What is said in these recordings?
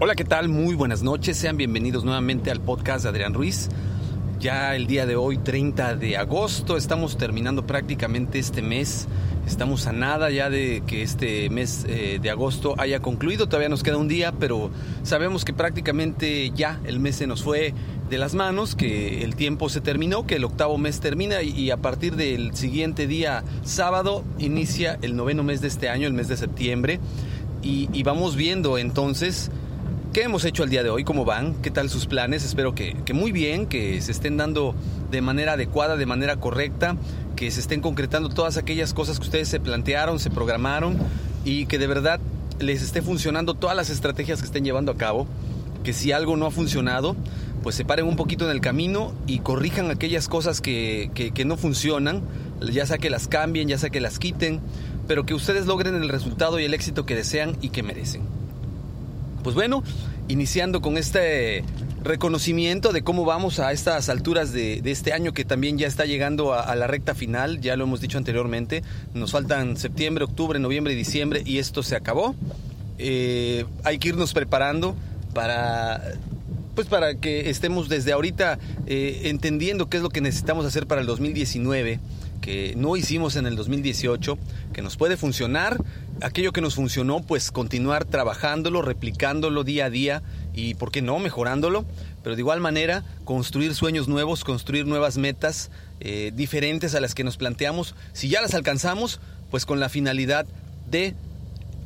Hola, ¿qué tal? Muy buenas noches. Sean bienvenidos nuevamente al podcast de Adrián Ruiz. Ya el día de hoy, 30 de agosto, estamos terminando prácticamente este mes. Estamos a nada ya de que este mes eh, de agosto haya concluido. Todavía nos queda un día, pero sabemos que prácticamente ya el mes se nos fue de las manos, que el tiempo se terminó, que el octavo mes termina y, a partir del siguiente día, sábado, inicia el noveno mes de este año, el mes de septiembre. y vamos viendo entonces ¿Qué hemos hecho el día de hoy? ¿Cómo van? ¿Qué tal sus planes? Espero que, muy bien, que se estén dando de manera adecuada, de manera correcta, que se estén concretando todas aquellas cosas que ustedes se plantearon, se programaron y que de verdad les esté funcionando todas las estrategias que estén llevando a cabo. Que si algo no ha funcionado, pues se paren un poquito en el camino y corrijan aquellas cosas que, que no funcionan, ya sea que las cambien, ya sea que las quiten, pero que ustedes logren el resultado y el éxito que desean y que merecen. Pues bueno, iniciando con este reconocimiento de cómo vamos a estas alturas de, este año que también ya está llegando a, la recta final, ya lo hemos dicho anteriormente, nos faltan septiembre, octubre, noviembre y diciembre y esto se acabó. Eh, hay que irnos preparando para pues para que estemos desde ahorita eh, entendiendo qué es lo que necesitamos hacer para el 2019 que no hicimos en el 2018, que nos puede funcionar, aquello que nos funcionó, pues continuar trabajándolo, replicándolo día a día y, ¿por qué no?, mejorándolo, pero de igual manera construir sueños nuevos, construir nuevas metas eh, diferentes a las que nos planteamos. Si ya las alcanzamos, pues con la finalidad de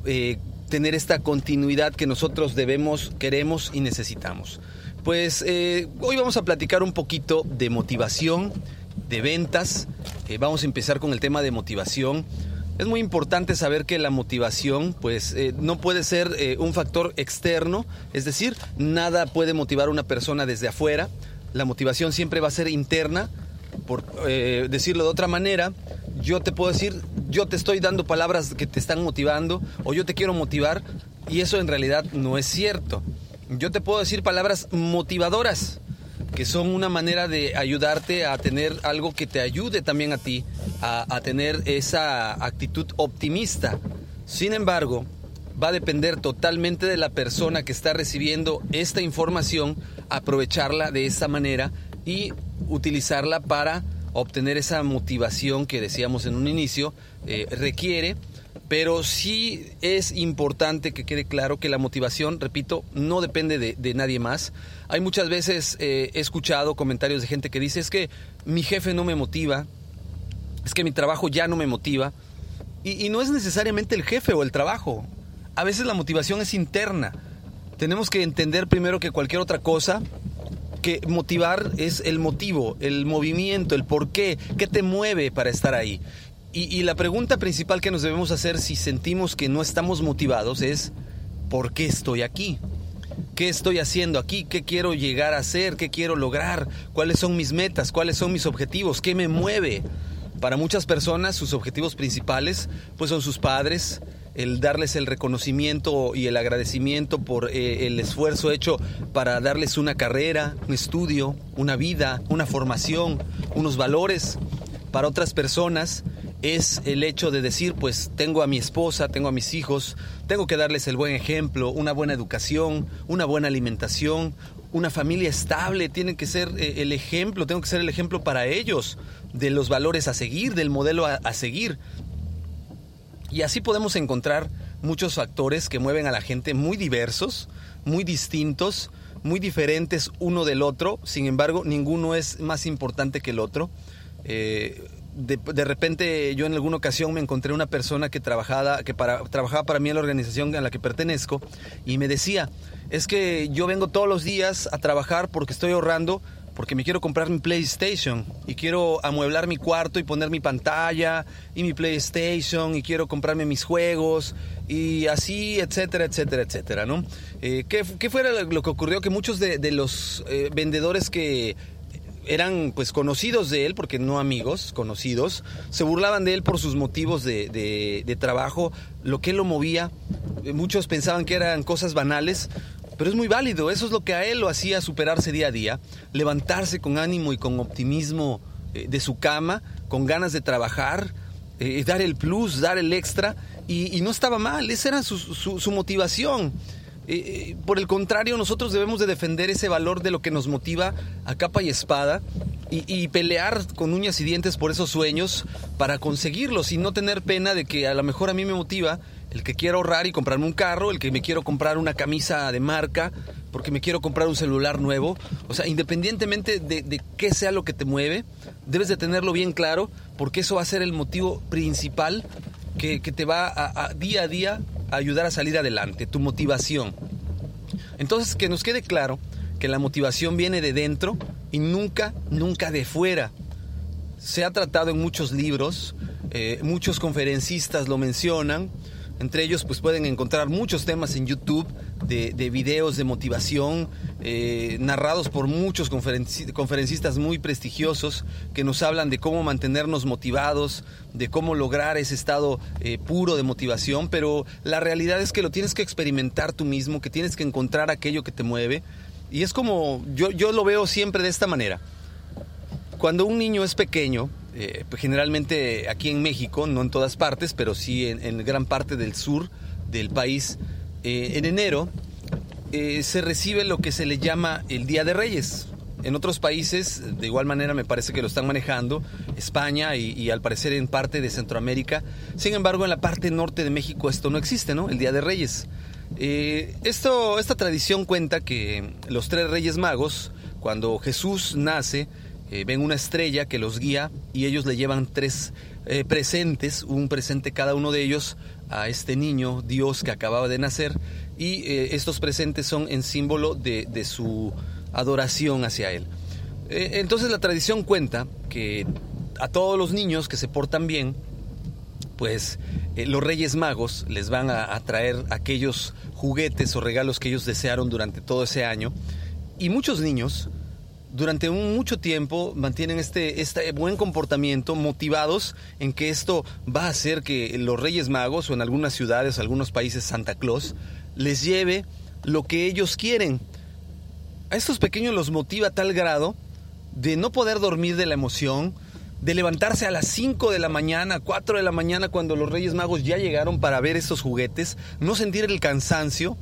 eh, tener esta continuidad que nosotros debemos, queremos y necesitamos. Pues eh, hoy vamos a platicar un poquito de motivación, de ventas. Eh, vamos a empezar con el tema de motivación. Es muy importante saber que la motivación pues eh, no puede ser eh, un factor externo, es decir, nada puede motivar a una persona desde afuera. La motivación siempre va a ser interna. Por decirlo de otra manera, yo te puedo decir, yo te estoy dando palabras que te están motivando o yo te quiero motivar y eso en realidad no es cierto. Yo te puedo decir palabras motivadoras, que son una manera de ayudarte a tener algo que te ayude también a ti a, tener esa actitud optimista. Sin embargo, va a depender totalmente de la persona que está recibiendo esta información, aprovecharla de esa manera y utilizarla para obtener esa motivación que decíamos en un inicio eh, requiere pero sí es importante que quede claro que la motivación, repito, no depende de, nadie más. Hay muchas veces, eh, he escuchado comentarios de gente que dice, es que mi jefe no me motiva, es que mi trabajo ya no me motiva. Y, no es necesariamente el jefe o el trabajo. A veces la motivación es interna. Tenemos que entender primero que cualquier otra cosa, que motivar es el motivo, el movimiento, el por qué, qué te mueve para estar ahí. Y, la pregunta principal que nos debemos hacer si sentimos que no estamos motivados es, ¿por qué estoy aquí? ¿Qué estoy haciendo aquí? ¿Qué quiero llegar a hacer? ¿Qué quiero lograr? ¿Cuáles son mis metas? ¿Cuáles son mis objetivos? ¿Qué me mueve? Para muchas personas sus objetivos principales pues son sus padres, el darles el reconocimiento y el agradecimiento por eh, el esfuerzo hecho para darles una carrera, un estudio, una vida, una formación, unos valores. Para otras personas es el hecho de decir, pues tengo a mi esposa, tengo a mis hijos, tengo que darles el buen ejemplo, una buena educación, una buena alimentación, una familia estable, tiene que ser eh, el ejemplo, tengo que ser el ejemplo para ellos de los valores a seguir, del modelo a, a seguir. Y así podemos encontrar muchos factores que mueven a la gente muy diversos, muy distintos, muy diferentes uno del otro, sin embargo ninguno es más importante que el otro. Eh, de, repente yo en alguna ocasión me encontré una persona que trabajaba, que para, trabajaba para mí en la organización a la que pertenezco y me decía, es que yo vengo todos los días a trabajar porque estoy ahorrando, porque me quiero comprar mi PlayStation y quiero amueblar mi cuarto y poner mi pantalla y mi PlayStation y quiero comprarme mis juegos y así, etcétera, etcétera, etcétera, ¿no? Eh, ¿qué, ¿qué, fue lo que ocurrió? Que muchos de, los eh, vendedores que eran pues conocidos de él, porque no amigos, conocidos, se burlaban de él por sus motivos de, de, trabajo, lo que lo movía. Muchos pensaban que eran cosas banales, pero es muy válido, eso es lo que a él lo hacía superarse día a día, levantarse con ánimo y con optimismo eh, de su cama, con ganas de trabajar, eh, dar el plus, dar el extra, y, no estaba mal, esa era su, su motivación. Eh, por el contrario, nosotros debemos de defender ese valor de lo que nos motiva a capa y espada y, pelear con uñas y dientes por esos sueños para conseguirlos y no tener pena de que a lo mejor a mí me motiva el que quiero ahorrar y comprarme un carro, el que me quiero comprar una camisa de marca, porque me quiero comprar un celular nuevo. O sea, independientemente de, qué sea lo que te mueve, debes de tenerlo bien claro, porque eso va a ser el motivo principal que, te va a, día a día ayudar a salir adelante, tu motivación. Entonces, que nos quede claro que la motivación viene de dentro y nunca, nunca de fuera. Se ha tratado en muchos libros, eh, muchos conferencistas lo mencionan, entre ellos pues pueden encontrar muchos temas en YouTube de, videos de motivación eh, narrados por muchos conferencistas muy prestigiosos que nos hablan de cómo mantenernos motivados, de cómo lograr ese estado eh, puro de motivación, pero la realidad es que lo tienes que experimentar tú mismo, que tienes que encontrar aquello que te mueve. Y es como, yo, yo lo veo siempre de esta manera. Cuando un niño es pequeño, eh, pues, generalmente aquí en México, no en todas partes, pero sí en, gran parte del sur del país, eh, en enero eh, se recibe lo que se le llama el Día de Reyes. En otros países, de igual manera, me parece que lo están manejando, España y, al parecer en parte de Centroamérica. Sin embargo, en la parte norte de México esto no existe, ¿no? El Día de Reyes. esto, esta tradición cuenta que los tres Reyes Magos, cuando Jesús nace, eh, ven una estrella que los guía y ellos le llevan tres eh, presentes, un presente cada uno de ellos a este niño, Dios que acababa de nacer, y eh, estos presentes son en símbolo de, su adoración hacia él. entonces la tradición cuenta que a todos los niños que se portan bien, pues los Reyes Magos les van a, a traer aquellos juguetes o regalos que ellos desearon durante todo ese año, y muchos niños durante mucho tiempo mantienen este, este buen comportamiento, motivados en que esto va a hacer que los Reyes Magos o en algunas ciudades, algunos países Santa Claus, les lleve lo que ellos quieren. A estos pequeños los motiva a tal grado de no poder dormir de la emoción, de levantarse a las 5 de la mañana, 4 de la mañana cuando los Reyes Magos ya llegaron para ver estos juguetes, no sentir el cansancio,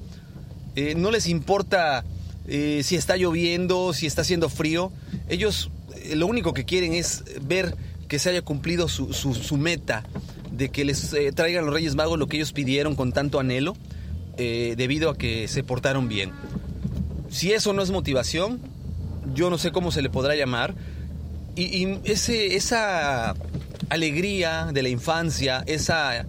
eh, no les importa eh, si está lloviendo, si está haciendo frío. Ellos eh, lo único que quieren es ver que se haya cumplido su, meta de que les eh, traigan los Reyes Magos lo que ellos pidieron con tanto anhelo, debido a que se portaron bien. Si eso no es motivación, yo no sé cómo se le podrá llamar. Y, esa alegría de la infancia, esa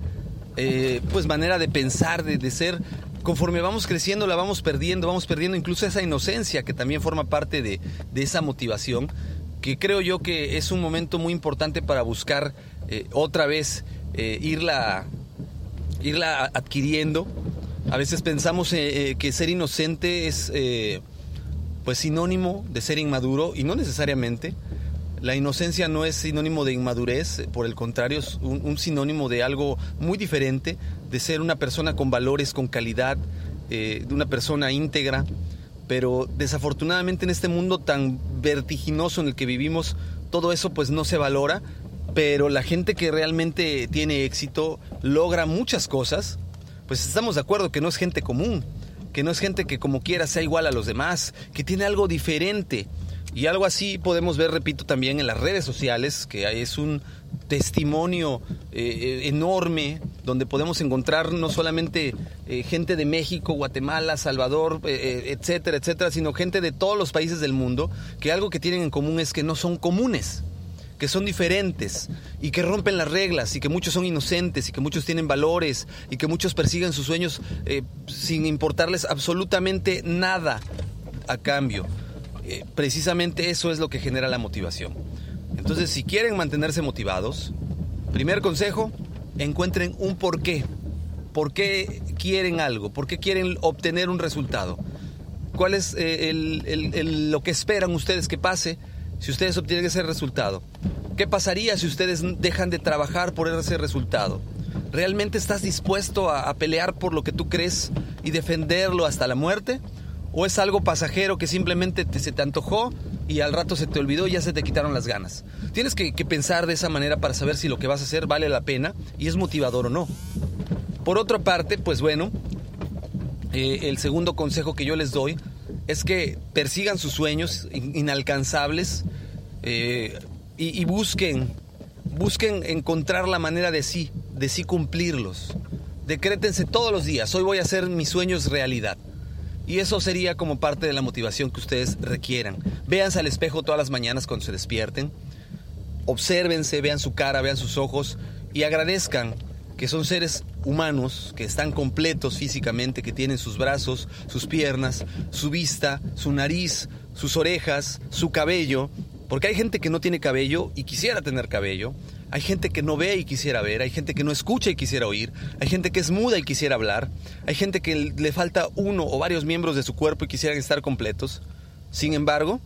pues manera de pensar, de ser conforme vamos creciendo la vamos perdiendo, vamos perdiendo incluso esa inocencia que también forma parte de, esa motivación, que creo yo que es un momento muy importante para buscar eh, otra vez eh, irla, irla adquiriendo. A veces pensamos eh, que ser inocente es pues sinónimo de ser inmaduro y no necesariamente. La inocencia no es sinónimo de inmadurez, por el contrario, es un, sinónimo de algo muy diferente, de ser una persona con valores, con calidad, eh, de una persona íntegra. Pero desafortunadamente en este mundo tan vertiginoso en el que vivimos, todo eso pues no se valora. Pero la gente que realmente tiene éxito logra muchas cosas, pues estamos de acuerdo que no es gente común, que no es gente que como quiera sea igual a los demás, que tiene algo diferente y algo así podemos ver, repito, también en las redes sociales, que es un testimonio eh, eh, enorme donde podemos encontrar no solamente eh, gente de México, Guatemala, Salvador, etcétera, etcétera, sino gente de todos los países del mundo, que algo que tienen en común es que no son comunes que son diferentes y que rompen las reglas y que muchos son inocentes y que muchos tienen valores y que muchos persiguen sus sueños sin importarles absolutamente nada a cambio. Eh, precisamente eso es lo que genera la motivación. Entonces, si quieren mantenerse motivados, primer consejo, encuentren un porqué. ¿Por qué quieren algo? ¿Por qué quieren obtener un resultado? ¿Cuál es eh, lo que esperan ustedes que pase si ustedes obtienen ese resultado? ¿Qué pasaría si ustedes dejan de trabajar por ese resultado? ¿Realmente estás dispuesto a pelear por lo que tú crees y defenderlo hasta la muerte? O es algo pasajero que simplemente se te antojó y al rato se te olvidó y ya se te quitaron las ganas. Tienes que, pensar de esa manera para saber si lo que vas a hacer vale la pena y es motivador o no. Por otra parte, pues bueno, eh, el segundo consejo que yo les doy es que persigan sus sueños inalcanzables eh, y, y, busquen, busquen encontrar la manera de sí, de sí cumplirlos. Decrétense todos los días, hoy voy a hacer mis sueños realidad. Y eso sería como parte de la motivación que ustedes requieran. Véanse al espejo todas las mañanas cuando se despierten. Obsérvense, vean su cara, vean sus ojos y agradezcan que son seres humanos, que están completos físicamente, que tienen sus brazos, sus piernas, su vista, su nariz, sus orejas, su cabello, porque hay gente que no tiene cabello y quisiera tener cabello, hay gente que no ve y quisiera ver, hay gente que no escucha y quisiera oír, hay gente que es muda y quisiera hablar, hay gente que le falta uno o varios miembros de su cuerpo y quisieran estar completos. Sin embargo,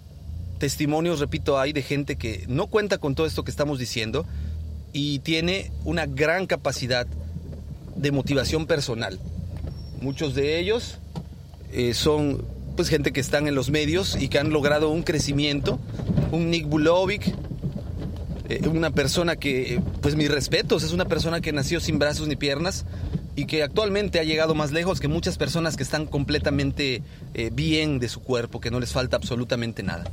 testimonios, repito, hay de gente que no cuenta con todo esto que estamos diciendo y tiene una gran capacidad de motivación personal. Muchos de ellos eh, son pues gente que están en los medios y que han logrado un crecimiento. Un Nick Bulovic, eh, una persona que, pues mis respetos, es una persona que nació sin brazos ni piernas y que actualmente ha llegado más lejos que muchas personas que están completamente eh, bien de su cuerpo, que no les falta absolutamente nada.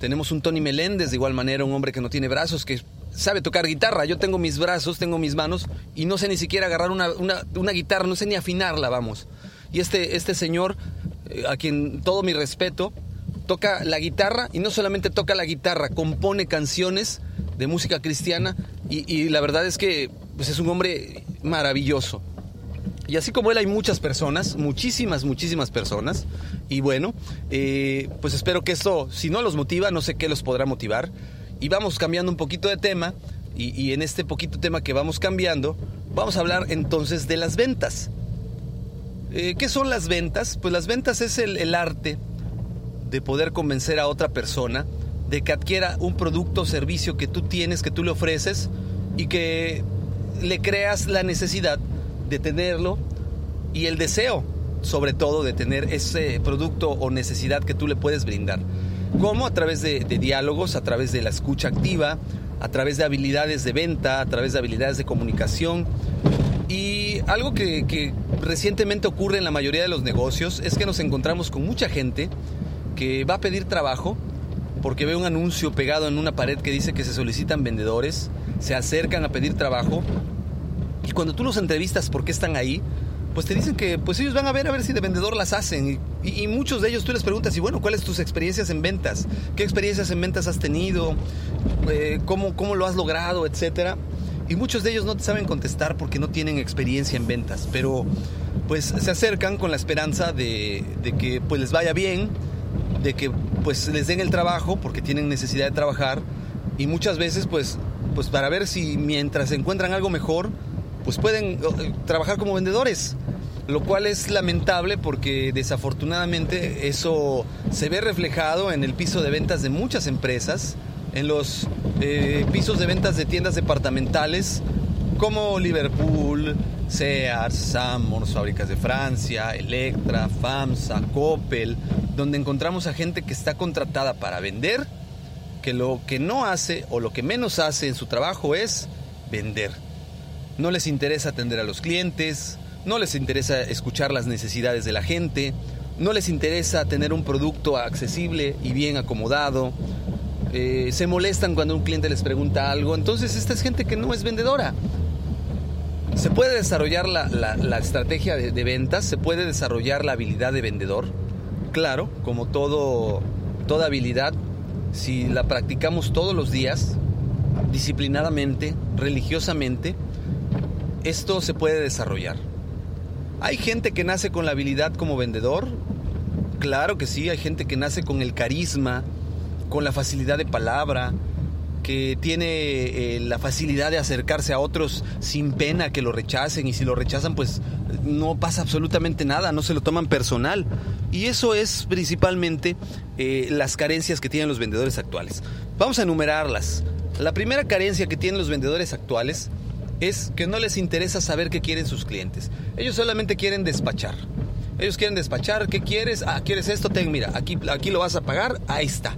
Tenemos un Tony Meléndez, de igual manera, un hombre que no tiene brazos, que sabe tocar guitarra. Yo tengo mis brazos, tengo mis manos y no sé ni siquiera agarrar una, una, guitarra, no sé ni afinarla, vamos. Y este, este señor, eh, a quien todo mi respeto, toca la guitarra y no solamente toca la guitarra, compone canciones de música cristiana y, la verdad es que pues es un hombre maravilloso. Y así como él hay muchas personas, muchísimas, muchísimas personas. Y bueno, eh, pues espero que esto, si no los motiva, no sé qué los podrá motivar. Y vamos cambiando un poquito de tema. Y, en este poquito tema que vamos cambiando, vamos a hablar entonces de las ventas. Eh, ¿Qué son las ventas? Pues las ventas es el, el arte de poder convencer a otra persona de que adquiera un producto o servicio que tú tienes, que tú le ofreces y que le creas la necesidad de tenerlo y el deseo, sobre todo, de tener ese producto o necesidad que tú le puedes brindar. ¿Cómo? A través de, diálogos, a través de la escucha activa, a través de habilidades de venta, a través de habilidades de comunicación. Y algo que, recientemente ocurre en la mayoría de los negocios es que nos encontramos con mucha gente que va a pedir trabajo porque ve un anuncio pegado en una pared que dice que se solicitan vendedores, se acercan a pedir trabajo y cuando tú los entrevistas por qué están ahí, pues te dicen que pues ellos van a ver a ver si de vendedor las hacen. Y, muchos de ellos tú les preguntas, y bueno, ¿cuáles tus experiencias en ventas? ¿Qué experiencias en ventas has tenido? Eh, ¿cómo, ¿Cómo lo has logrado? Etcétera. Y muchos de ellos no te saben contestar porque no tienen experiencia en ventas. Pero pues se acercan con la esperanza de, de que pues les vaya bien, de que pues les den el trabajo porque tienen necesidad de trabajar. Y muchas veces pues, pues para ver si mientras encuentran algo mejor, pues pueden eh, trabajar como vendedores, lo cual es lamentable porque desafortunadamente eso se ve reflejado en el piso de ventas de muchas empresas, en los eh, pisos de ventas de tiendas departamentales como Liverpool, Sears, Samors, Fábricas de Francia, Electra, FAMSA, Coppel, donde encontramos a gente que está contratada para vender, que lo que no hace o lo que menos hace en su trabajo es vender. No les interesa atender a los clientes, no les interesa escuchar las necesidades de la gente, no les interesa tener un producto accesible y bien acomodado, eh, se molestan cuando un cliente les pregunta algo, entonces esta es gente que no es vendedora. Se puede desarrollar la, estrategia de, de, ventas, se puede desarrollar la habilidad de vendedor, claro, como todo, toda habilidad, si la practicamos todos los días, disciplinadamente, religiosamente, esto se puede desarrollar. ¿Hay gente que nace con la habilidad como vendedor? Claro que sí, hay gente que nace con el carisma, con la facilidad de palabra, que tiene eh, la facilidad de acercarse a otros sin pena que lo rechacen y si lo rechazan pues no pasa absolutamente nada, no se lo toman personal. Y eso es principalmente eh, las carencias que tienen los vendedores actuales. Vamos a enumerarlas. La primera carencia que tienen los vendedores actuales es que no les interesa saber qué quieren sus clientes. Ellos solamente quieren despachar. Ellos quieren despachar, ¿qué quieres? Ah, ¿quieres esto? Ten, mira, aquí, aquí lo vas a pagar, ahí está.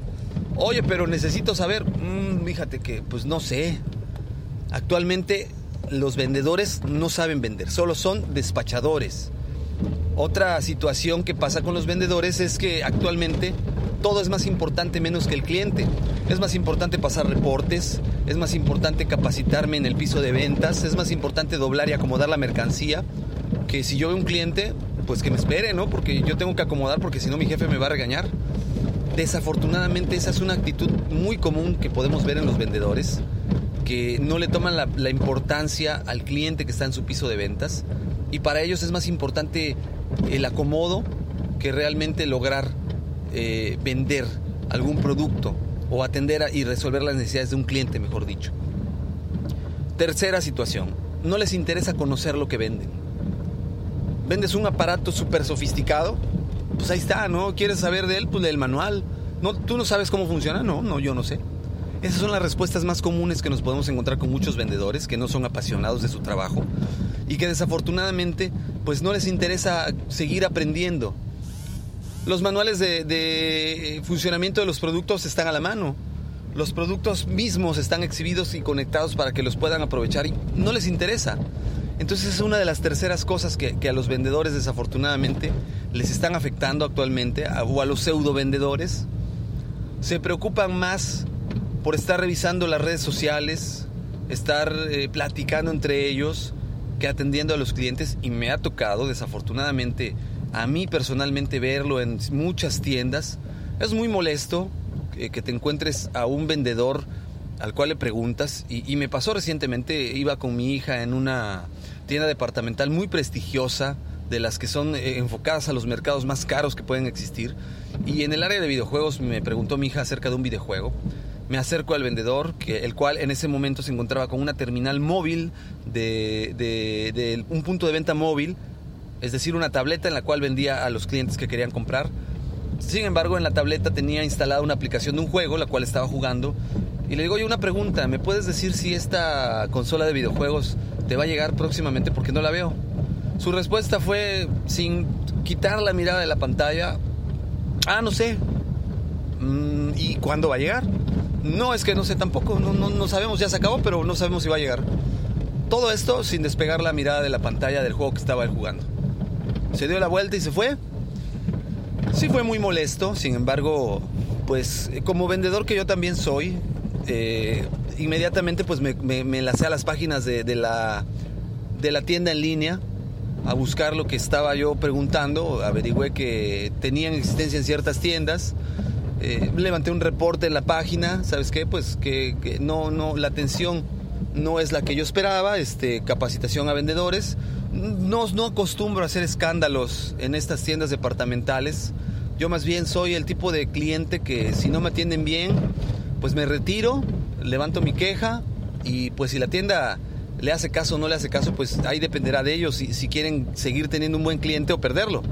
Oye, pero necesito saber, mm, fíjate que, pues no sé. Actualmente los vendedores no saben vender, solo son despachadores. Otra situación que pasa con los vendedores es que actualmente todo es más importante menos que el cliente. Es más importante pasar reportes, es más importante capacitarme en el piso de ventas, es más importante doblar y acomodar la mercancía, que si yo veo un cliente, pues que me espere, ¿no? Porque yo tengo que acomodar porque si no mi jefe me va a regañar. Desafortunadamente esa es una actitud muy común que podemos ver en los vendedores, que no le toman la, importancia al cliente que está en su piso de ventas y para ellos es más importante el acomodo que realmente lograr eh, vender algún producto o atender y resolver las necesidades de un cliente, mejor dicho. Tercera situación, no les interesa conocer lo que venden. Vendes un aparato súper sofisticado, pues ahí está, ¿no? ¿Quieres saber de él? Pues del manual. ¿No, ¿Tú no sabes cómo funciona? No, no, yo no sé. Esas son las respuestas más comunes que nos podemos encontrar con muchos vendedores que no son apasionados de su trabajo y que desafortunadamente pues no les interesa seguir aprendiendo. Los manuales de, funcionamiento de los productos están a la mano. Los productos mismos están exhibidos y conectados para que los puedan aprovechar y no les interesa. Entonces es una de las terceras cosas que, a los vendedores desafortunadamente les están afectando actualmente, o a los pseudo vendedores. Se preocupan más por estar revisando las redes sociales, estar eh, platicando entre ellos, que atendiendo a los clientes y me ha tocado desafortunadamente a mí personalmente verlo en muchas tiendas. Es muy molesto que, te encuentres a un vendedor al cual le preguntas y, me pasó recientemente, iba con mi hija en una tienda departamental muy prestigiosa, de las que son eh, enfocadas a los mercados más caros que pueden existir. Y en el área de videojuegos me preguntó mi hija acerca de un videojuego. Me acerco al vendedor, que, el cual en ese momento se encontraba con una terminal móvil de, un punto de venta móvil, es decir, una tableta en la cual vendía a los clientes que querían comprar. Sin embargo, en la tableta tenía instalada una aplicación de un juego, la cual estaba jugando. Y le digo, oye, una pregunta, ¿me puedes decir si esta consola de videojuegos te va a llegar próximamente? Porque no la veo. Su respuesta fue, sin quitar la mirada de la pantalla, ah, no sé. Mm, ¿Y cuándo va a llegar? No, es que no sé tampoco, no, no, sabemos, ya se acabó, pero no sabemos si va a llegar. Todo esto sin despegar la mirada de la pantalla del juego que estaba él jugando. Se dio la vuelta y se fue. Sí fue muy molesto, sin embargo, pues como vendedor que yo también soy, eh, inmediatamente pues me, me, a las páginas de, la, de la tienda en línea a buscar lo que estaba yo preguntando, averigüé que tenían existencia en ciertas tiendas, eh, levanté un reporte en la página, ¿sabes qué? Pues que, no, no, la atención no es la que yo esperaba, este, capacitación a vendedores. No, no acostumbro a hacer escándalos en estas tiendas departamentales. Yo más bien soy el tipo de cliente que si no me atienden bien, pues me retiro, levanto mi queja y pues si la tienda le hace caso o no le hace caso, pues ahí dependerá de ellos si, si quieren seguir teniendo un buen cliente o perderlo.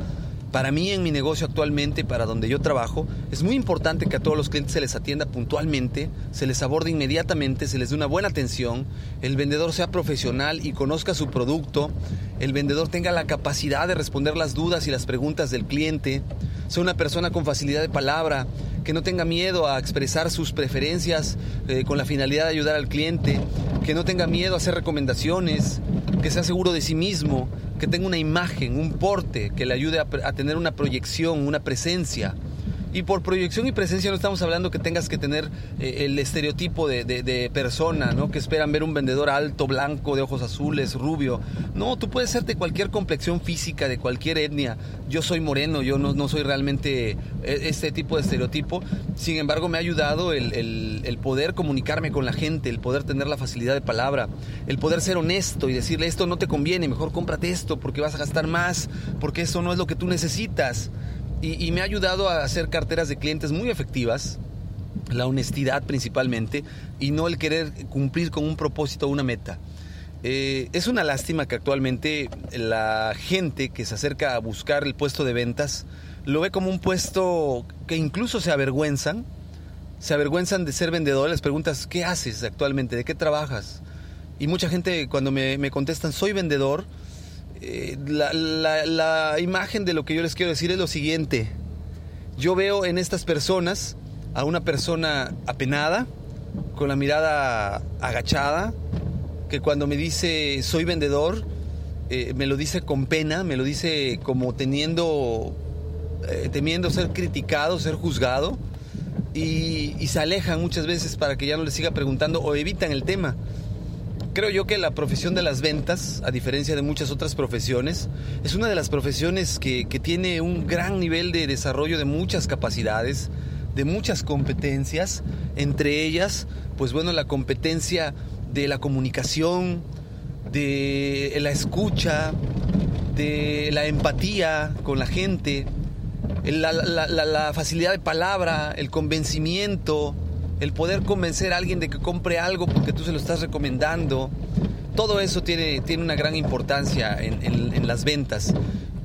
Para mí en mi negocio actualmente, para donde yo trabajo, es muy importante que a todos los clientes se les atienda puntualmente, se les aborde inmediatamente, se les dé una buena atención, el vendedor sea profesional y conozca su producto, el vendedor tenga la capacidad de responder las dudas y las preguntas del cliente, sea una persona con facilidad de palabra, que no tenga miedo a expresar sus preferencias eh, con la finalidad de ayudar al cliente, que no tenga miedo a hacer recomendaciones, que sea seguro de sí mismo, que tenga una imagen, un porte que le ayude a, tener una proyección, una presencia. Y por proyección y presencia no estamos hablando que tengas que tener eh, el estereotipo de, persona, ¿no? Que esperan ver un vendedor alto, blanco, de ojos azules, rubio. No, tú puedes ser de cualquier complexión física, de cualquier etnia. Yo soy moreno, yo no, soy realmente eh, este tipo de estereotipo. Sin embargo, me ha ayudado el, el, poder comunicarme con la gente, el poder tener la facilidad de palabra, el poder ser honesto y decirle esto no te conviene, mejor cómprate esto porque vas a gastar más, porque eso no es lo que tú necesitas y, me ha ayudado a hacer carteras de clientes muy efectivas, la honestidad principalmente, y no el querer cumplir con un propósito o una meta. Eh, es una lástima que actualmente la gente que se acerca a buscar el puesto de ventas lo ve como un puesto que incluso se avergüenzan, se avergüenzan de ser vendedores, les preguntas, ¿qué haces actualmente? ¿De qué trabajas? Y mucha gente cuando me, me contestan, soy vendedor, eh, la, imagen de lo que yo les quiero decir es lo siguiente. Yo veo en estas personas a una persona apenada, con la mirada agachada, que cuando me dice soy vendedor, eh, me lo dice con pena, me lo dice como teniendo, eh, temiendo ser criticado, ser juzgado, y, y se alejan muchas veces para que ya no les siga preguntando o evitan el tema. Creo yo que la profesión de las ventas, a diferencia de muchas otras profesiones, es una de las profesiones que, que, tiene un gran nivel de desarrollo de muchas capacidades, de muchas competencias, entre ellas, pues bueno, la competencia de la comunicación, de la escucha, de la empatía con la gente, la, la, facilidad de palabra, el convencimiento, el poder convencer a alguien de que compre algo porque tú se lo estás recomendando, todo eso tiene, tiene una gran importancia en, las ventas.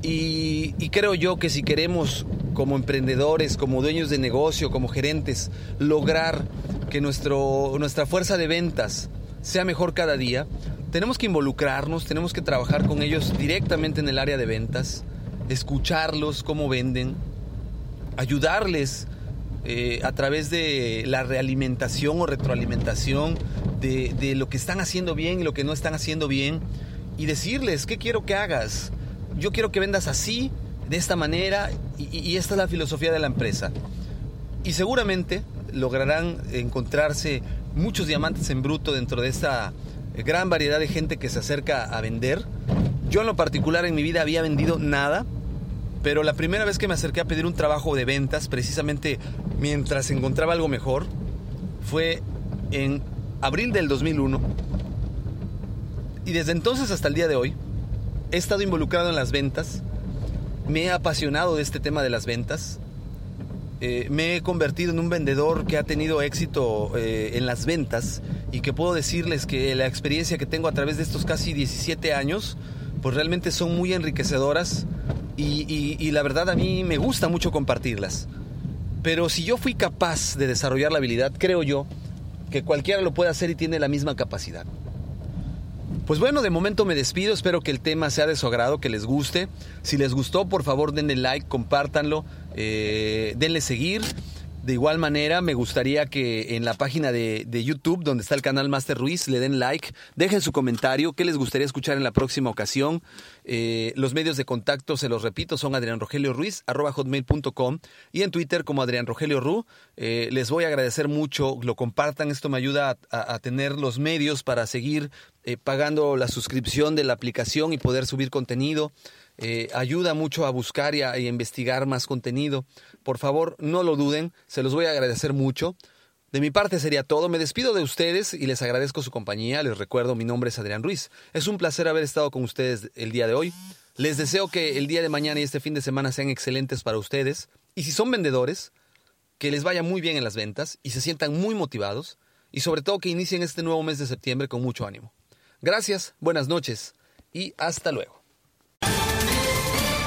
Y, y, creo yo que si queremos como emprendedores, como dueños de negocio, como gerentes, lograr que nuestro, nuestra fuerza de ventas sea mejor cada día, tenemos que involucrarnos, tenemos que trabajar con ellos directamente en el área de ventas, escucharlos, cómo venden, ayudarles eh, a través de la realimentación o retroalimentación de, de, lo que están haciendo bien y lo que no están haciendo bien y decirles, ¿qué quiero que hagas? Yo quiero que vendas así, de esta manera y, y esta es la filosofía de la empresa. Y seguramente lograrán encontrarse muchos diamantes en bruto dentro de esta gran variedad de gente que se acerca a vender. Yo en lo particular en mi vida había vendido nada, pero la primera vez que me acerqué a pedir un trabajo de ventas, precisamente mientras encontraba algo mejor, fue en abril del 2001. Y desde entonces hasta el día de hoy, he estado involucrado en las ventas, me he apasionado de este tema de las ventas, eh, me he convertido en un vendedor que ha tenido éxito eh, en las ventas y que puedo decirles que la experiencia que tengo a través de estos casi 17 años, pues realmente son muy enriquecedoras y, la verdad a mí me gusta mucho compartirlas. Pero si yo fui capaz de desarrollar la habilidad, creo yo que cualquiera lo puede hacer y tiene la misma capacidad. Pues bueno, de momento me despido, espero que el tema sea de su agrado, que les guste. Si les gustó, por favor denle like, compártanlo, eh, denle seguir. De igual manera, me gustaría que en la página de, YouTube, donde está el canal Master Ruiz, le den like, dejen su comentario, qué les gustaría escuchar en la próxima ocasión. Eh, los medios de contacto, se los repito, son Adrián Rogelio Ruiz, arroba hotmail.com y en Twitter como Adrián Rogelio Ru. Eh, les voy a agradecer mucho, lo compartan, esto me ayuda a tener los medios para seguir eh, pagando la suscripción de la aplicación y poder subir contenido. Eh, ayuda mucho a buscar y a, a, investigar más contenido. Por favor, no lo duden, se los voy a agradecer mucho. De mi parte sería todo. Me despido de ustedes y les agradezco su compañía. Les recuerdo, mi nombre es Adrián Ruiz. Es un placer haber estado con ustedes el día de hoy. Les deseo que el día de mañana y este fin de semana sean excelentes para ustedes. Y si son vendedores, que les vaya muy bien en las ventas y se sientan muy motivados. Y sobre todo que inicien este nuevo mes de septiembre con mucho ánimo. Gracias, buenas noches y hasta luego.